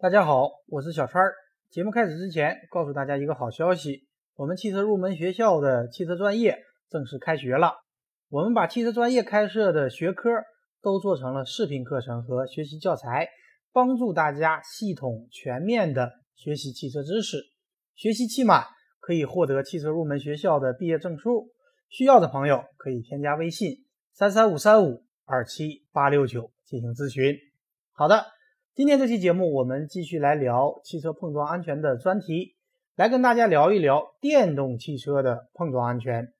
大家好，我是小川儿。节目开始之前，告诉大家一个好消息：我们汽车入门学校的汽车专业正式开学了。我们把汽车专业开设的学科都做成了视频课程和学习教材，帮助大家系统全面的学习汽车知识。学习期满可以获得汽车入门学校的毕业证书。需要的朋友可以添加微信三三五三五二七八六九进行咨询。好的。今天这期节目，我们继续来聊汽车碰撞安全的专题，来跟大家聊一聊电动汽车的碰撞安全。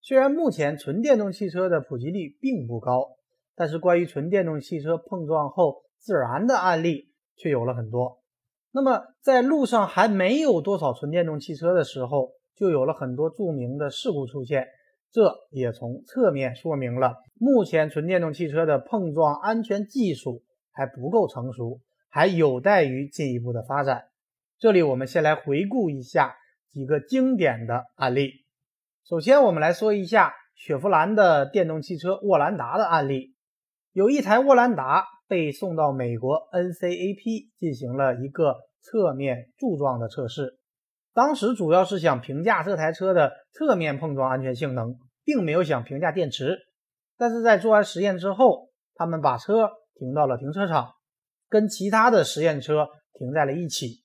虽然目前纯电动汽车的普及率并不高，但是关于纯电动汽车碰撞后自燃的案例却有了很多。那么在路上还没有多少纯电动汽车的时候，就有了很多著名的事故出现，这也从侧面说明了目前纯电动汽车的碰撞安全技术。还不够成熟，还有待于进一步的发展。这里我们先来回顾一下几个经典的案例。首先，我们来说一下雪佛兰的电动汽车沃兰达的案例。有一台沃兰达被送到美国 NCAP 进行了一个侧面柱状的测试，当时主要是想评价这台车的侧面碰撞安全性能，并没有想评价电池。但是在做完实验之后，他们把车。停到了停车场，跟其他的实验车停在了一起。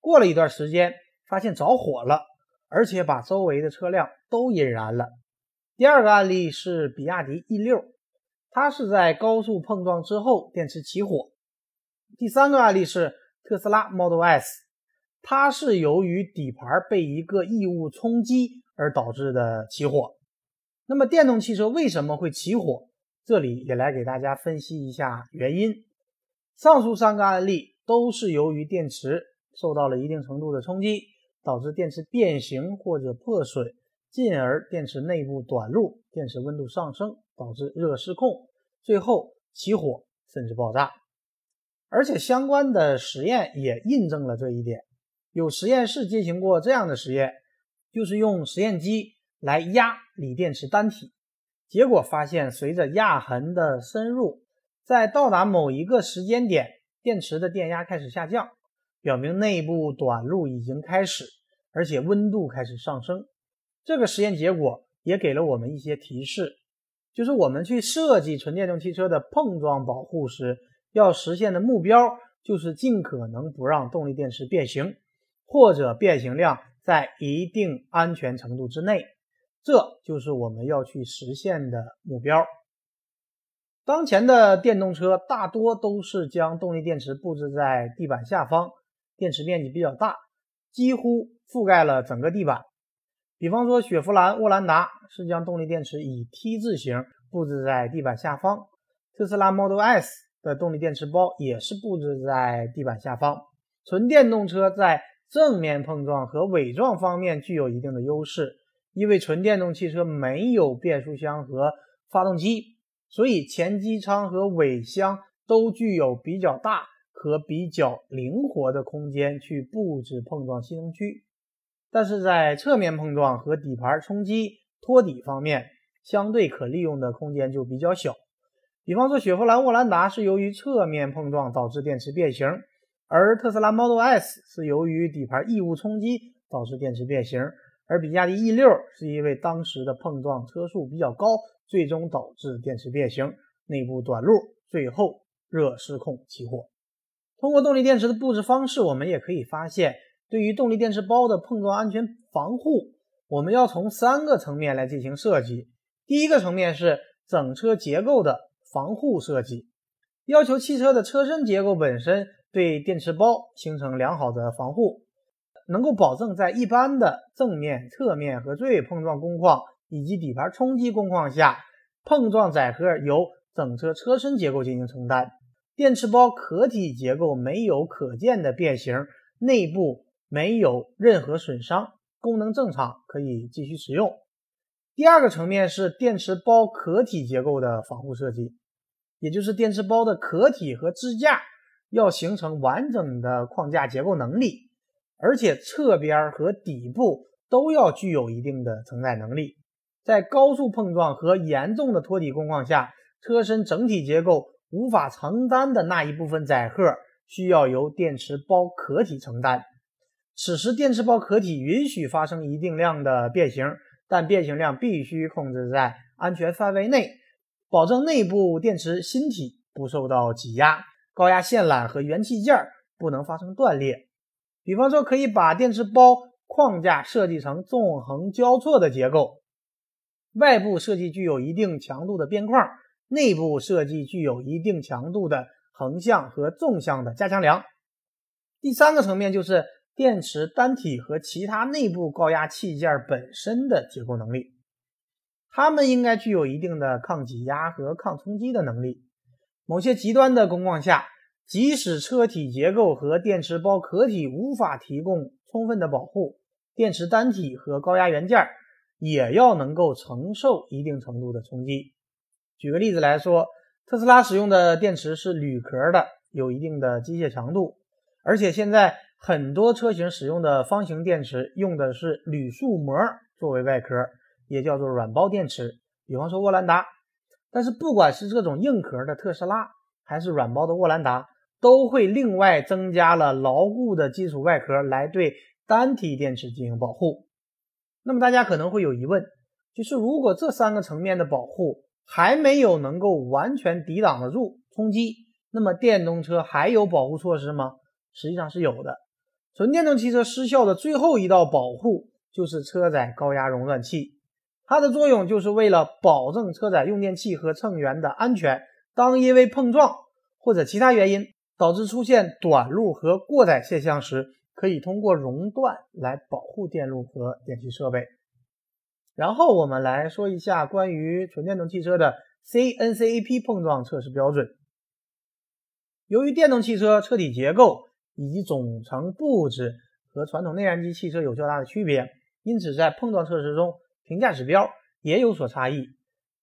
过了一段时间，发现着火了，而且把周围的车辆都引燃了。第二个案例是比亚迪 E 六，它是在高速碰撞之后电池起火。第三个案例是特斯拉 Model S，它是由于底盘被一个异物冲击而导致的起火。那么电动汽车为什么会起火？这里也来给大家分析一下原因。上述三个案例都是由于电池受到了一定程度的冲击，导致电池变形或者破损，进而电池内部短路，电池温度上升，导致热失控，最后起火甚至爆炸。而且相关的实验也印证了这一点。有实验室进行过这样的实验，就是用实验机来压锂电池单体。结果发现，随着压痕的深入，在到达某一个时间点，电池的电压开始下降，表明内部短路已经开始，而且温度开始上升。这个实验结果也给了我们一些提示，就是我们去设计纯电动汽车的碰撞保护时，要实现的目标就是尽可能不让动力电池变形，或者变形量在一定安全程度之内。这就是我们要去实现的目标。当前的电动车大多都是将动力电池布置在地板下方，电池面积比较大，几乎覆盖了整个地板。比方说，雪佛兰沃兰达是将动力电池以 T 字形布置在地板下方，特斯拉 Model S 的动力电池包也是布置在地板下方。纯电动车在正面碰撞和尾撞方面具有一定的优势。因为纯电动汽车没有变速箱和发动机，所以前机舱和尾箱都具有比较大和比较灵活的空间去布置碰撞吸能区。但是在侧面碰撞和底盘冲击托底方面，相对可利用的空间就比较小。比方说，雪佛兰沃兰达是由于侧面碰撞导致电池变形，而特斯拉 Model S 是由于底盘异物冲击导致电池变形。而比亚迪 E 六是因为当时的碰撞车速比较高，最终导致电池变形、内部短路，最后热失控起火。通过动力电池的布置方式，我们也可以发现，对于动力电池包的碰撞安全防护，我们要从三个层面来进行设计。第一个层面是整车结构的防护设计，要求汽车的车身结构本身对电池包形成良好的防护。能够保证在一般的正面、侧面和追尾碰撞工况以及底盘冲击工况下，碰撞载荷由整车车身结构进行承担，电池包壳体结构没有可见的变形，内部没有任何损伤，功能正常，可以继续使用。第二个层面是电池包壳体结构的防护设计，也就是电池包的壳体和支架要形成完整的框架结构能力。而且侧边和底部都要具有一定的承载能力，在高速碰撞和严重的托底工况下，车身整体结构无法承担的那一部分载荷需要由电池包壳体承担。此时，电池包壳体允许发生一定量的变形，但变形量必须控制在安全范围内，保证内部电池芯体不受到挤压，高压线缆和元器件不能发生断裂。比方说，可以把电池包框架设计成纵横交错的结构，外部设计具有一定强度的边框，内部设计具有一定强度的横向和纵向的加强梁。第三个层面就是。电池单体和其他内部高压器件本身的结构能力，它们应该具有一定的抗挤压和抗冲击的能力。某些极端的工况下，即使车体结构和电池包壳体无法提供充分的保护，电池单体和高压元件也要能够承受一定程度的冲击。举个例子来说，特斯拉使用的电池是铝壳的，有一定的机械强度，而且现在。很多车型使用的方形电池用的是铝塑膜作为外壳，也叫做软包电池。比方说沃兰达，但是不管是这种硬壳的特斯拉，还是软包的沃兰达，都会另外增加了牢固的金属外壳来对单体电池进行保护。那么大家可能会有疑问，就是如果这三个层面的保护还没有能够完全抵挡得住冲击，那么电动车还有保护措施吗？实际上是有的。纯电动汽车失效的最后一道保护就是车载高压熔断器，它的作用就是为了保证车载用电器和乘员的安全。当因为碰撞或者其他原因导致出现短路和过载现象时，可以通过熔断来保护电路和电气设备。然后我们来说一下关于纯电动汽车的 CNCAP 碰撞测试标准。由于电动汽车车体结构，以及总成布置和传统内燃机汽车有较大的区别，因此在碰撞测试中，评价指标也有所差异。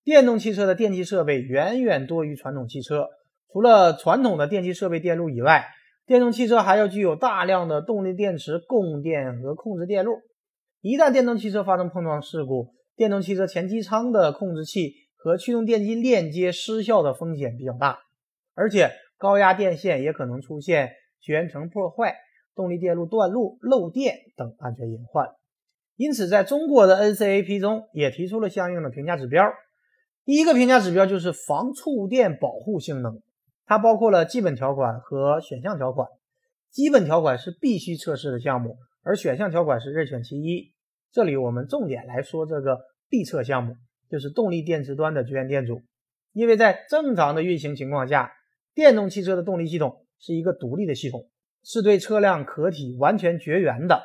电动汽车的电气设备远远多于传统汽车，除了传统的电气设备电路以外，电动汽车还要具有大量的动力电池供电和控制电路。一旦电动汽车发生碰撞事故，电动汽车前机舱的控制器和驱动电机链接失效的风险比较大，而且高压电线也可能出现。绝缘层破坏、动力电路断路、漏电等安全隐患，因此在中国的 NCAP 中也提出了相应的评价指标。第一个评价指标就是防触电保护性能，它包括了基本条款和选项条款。基本条款是必须测试的项目，而选项条款是任选其一。这里我们重点来说这个必测项目，就是动力电池端的绝缘电阻，因为在正常的运行情况下，电动汽车的动力系统。是一个独立的系统，是对车辆壳体完全绝缘的。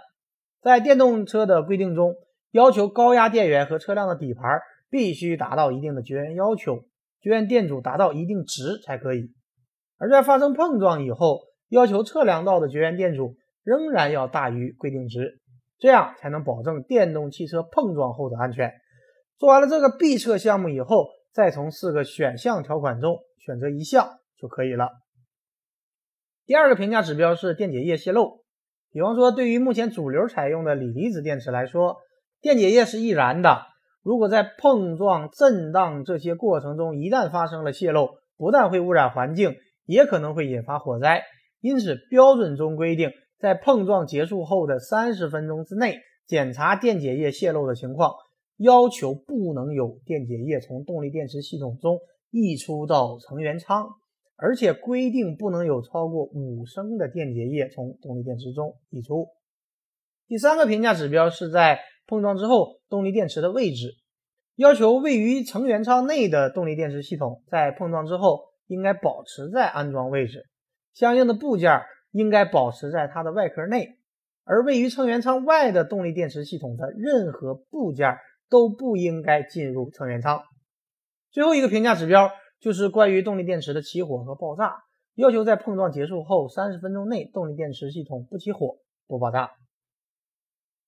在电动车的规定中，要求高压电源和车辆的底盘必须达到一定的绝缘要求，绝缘电阻达到一定值才可以。而在发生碰撞以后，要求测量到的绝缘电阻仍然要大于规定值，这样才能保证电动汽车碰撞后的安全。做完了这个必测项目以后，再从四个选项条款中选择一项就可以了。第二个评价指标是电解液泄漏。比方说，对于目前主流采用的锂离子电池来说，电解液是易燃的。如果在碰撞、震荡这些过程中一旦发生了泄漏，不但会污染环境，也可能会引发火灾。因此，标准中规定，在碰撞结束后的三十分钟之内检查电解液泄漏的情况，要求不能有电解液从动力电池系统中溢出到成员舱。而且规定不能有超过五升的电解液从动力电池中溢出。第三个评价指标是在碰撞之后动力电池的位置，要求位于成员舱内的动力电池系统在碰撞之后应该保持在安装位置，相应的部件应该保持在它的外壳内，而位于成员舱外的动力电池系统的任何部件都不应该进入成员舱。最后一个评价指标。就是关于动力电池的起火和爆炸，要求在碰撞结束后三十分钟内，动力电池系统不起火、不爆炸。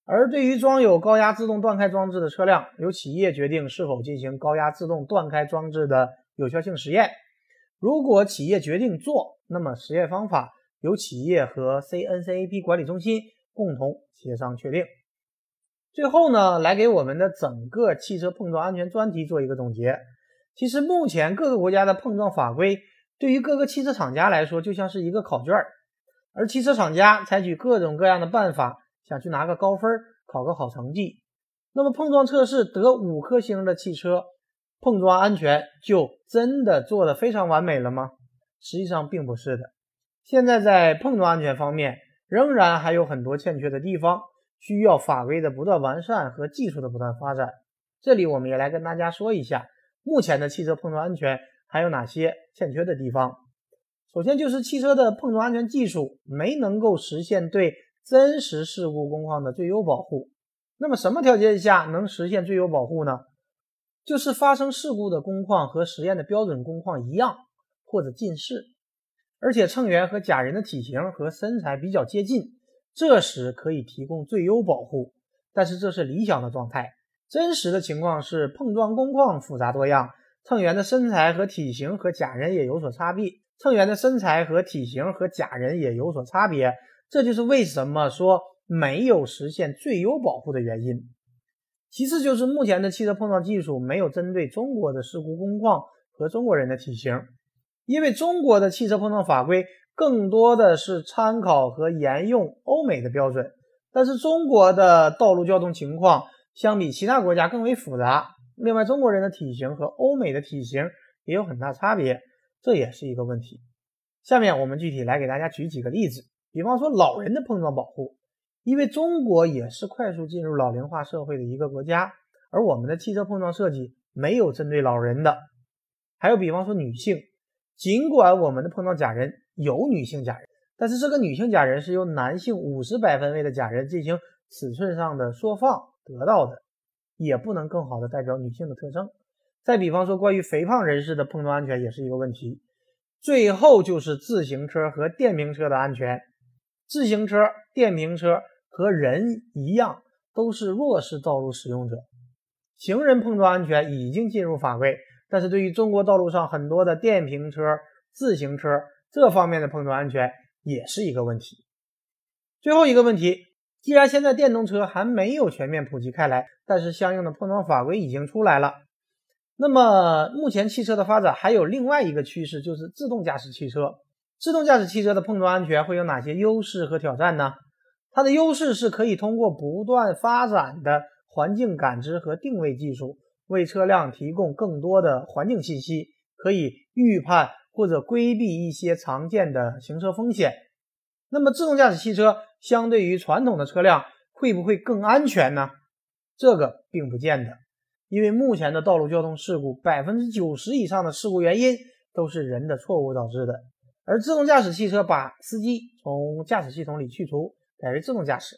而对于装有高压自动断开装置的车辆，由企业决定是否进行高压自动断开装置的有效性实验。如果企业决定做，那么实验方法由企业和 CNCAP 管理中心共同协商确定。最后呢，来给我们的整个汽车碰撞安全专题做一个总结。其实目前各个国家的碰撞法规对于各个汽车厂家来说就像是一个考卷，而汽车厂家采取各种各样的办法，想去拿个高分，考个好成绩。那么碰撞测试得五颗星的汽车，碰撞安全就真的做得非常完美了吗？实际上并不是的。现在在碰撞安全方面，仍然还有很多欠缺的地方，需要法规的不断完善和技术的不断发展。这里我们也来跟大家说一下，目前的汽车碰撞安全还有哪些欠缺的地方。首先就是汽车的碰撞安全技术没能够实现对真实事故工况的最优保护。那么什么条件下能实现最优保护呢？就是发生事故的工况和实验的标准工况一样或者近似，而且乘员和假人的体型和身材比较接近，这时可以提供最优保护。但是这是理想的状态，真实的情况是碰撞工况复杂多样，乘员的身材和体型和假人也有所差别，乘员的身材和体型和假人也有所差别，这就是为什么说。没有实现最优保护的原因。其次就是目前的汽车碰撞技术没有针对中国的事故工况和中国人的体型，因为中国的汽车碰撞法规更多的是参考和沿用欧美的标准，但是中国的道路交通情况相比其他国家更为复杂。另外，中国人的体型和欧美的体型也有很大差别，这也是一个问题。下面我们具体来给大家举几个例子，比方说老人的碰撞保护。因为中国也是快速进入老龄化社会的一个国家，而我们的汽车碰撞设计没有针对老人的。还有比方说女性，尽管我们的碰撞假人有女性假人，但是这个女性假人是由男性五十百分位的假人进行尺寸上的缩放得到的，也不能更好的代表女性的特征。再比方说关于肥胖人士的碰撞安全也是一个问题。最后就是自行车和电瓶车的安全，自行车、电瓶车。和人一样，都是弱势道路使用者。行人碰撞安全已经进入法规，但是对于中国道路上很多的电瓶车、自行车这方面的碰撞安全也是一个问题。最后一个问题，既然现在电动车还没有全面普及开来，但是相应的碰撞法规已经出来了，那么目前汽车的发展还有另外一个趋势，就是自动驾驶汽车。自动驾驶汽车的碰撞安全会有哪些优势和挑战呢？它的优势是可以通过不断发展的环境感知和定位技术，为车辆提供更多的环境信息，可以预判或者规避一些常见的行车风险。那么，自动驾驶汽车相对于传统的车辆会不会更安全呢？这个并不见得，因为目前的道路交通事故百分之九十以上的事故原因都是人的错误导致的，而自动驾驶汽车把司机从驾驶系统里去除。改为自动驾驶，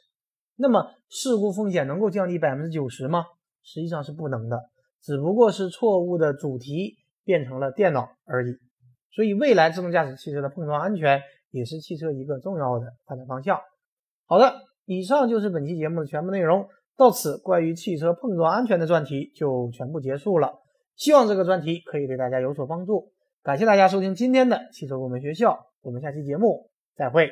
那么事故风险能够降低百分之九十吗？实际上是不能的，只不过是错误的主题变成了电脑而已。所以未来自动驾驶汽车的碰撞安全也是汽车一个重要的发展方向。好的，以上就是本期节目的全部内容，到此关于汽车碰撞安全的专题就全部结束了。希望这个专题可以对大家有所帮助。感谢大家收听今天的汽车入门学校，我们下期节目再会。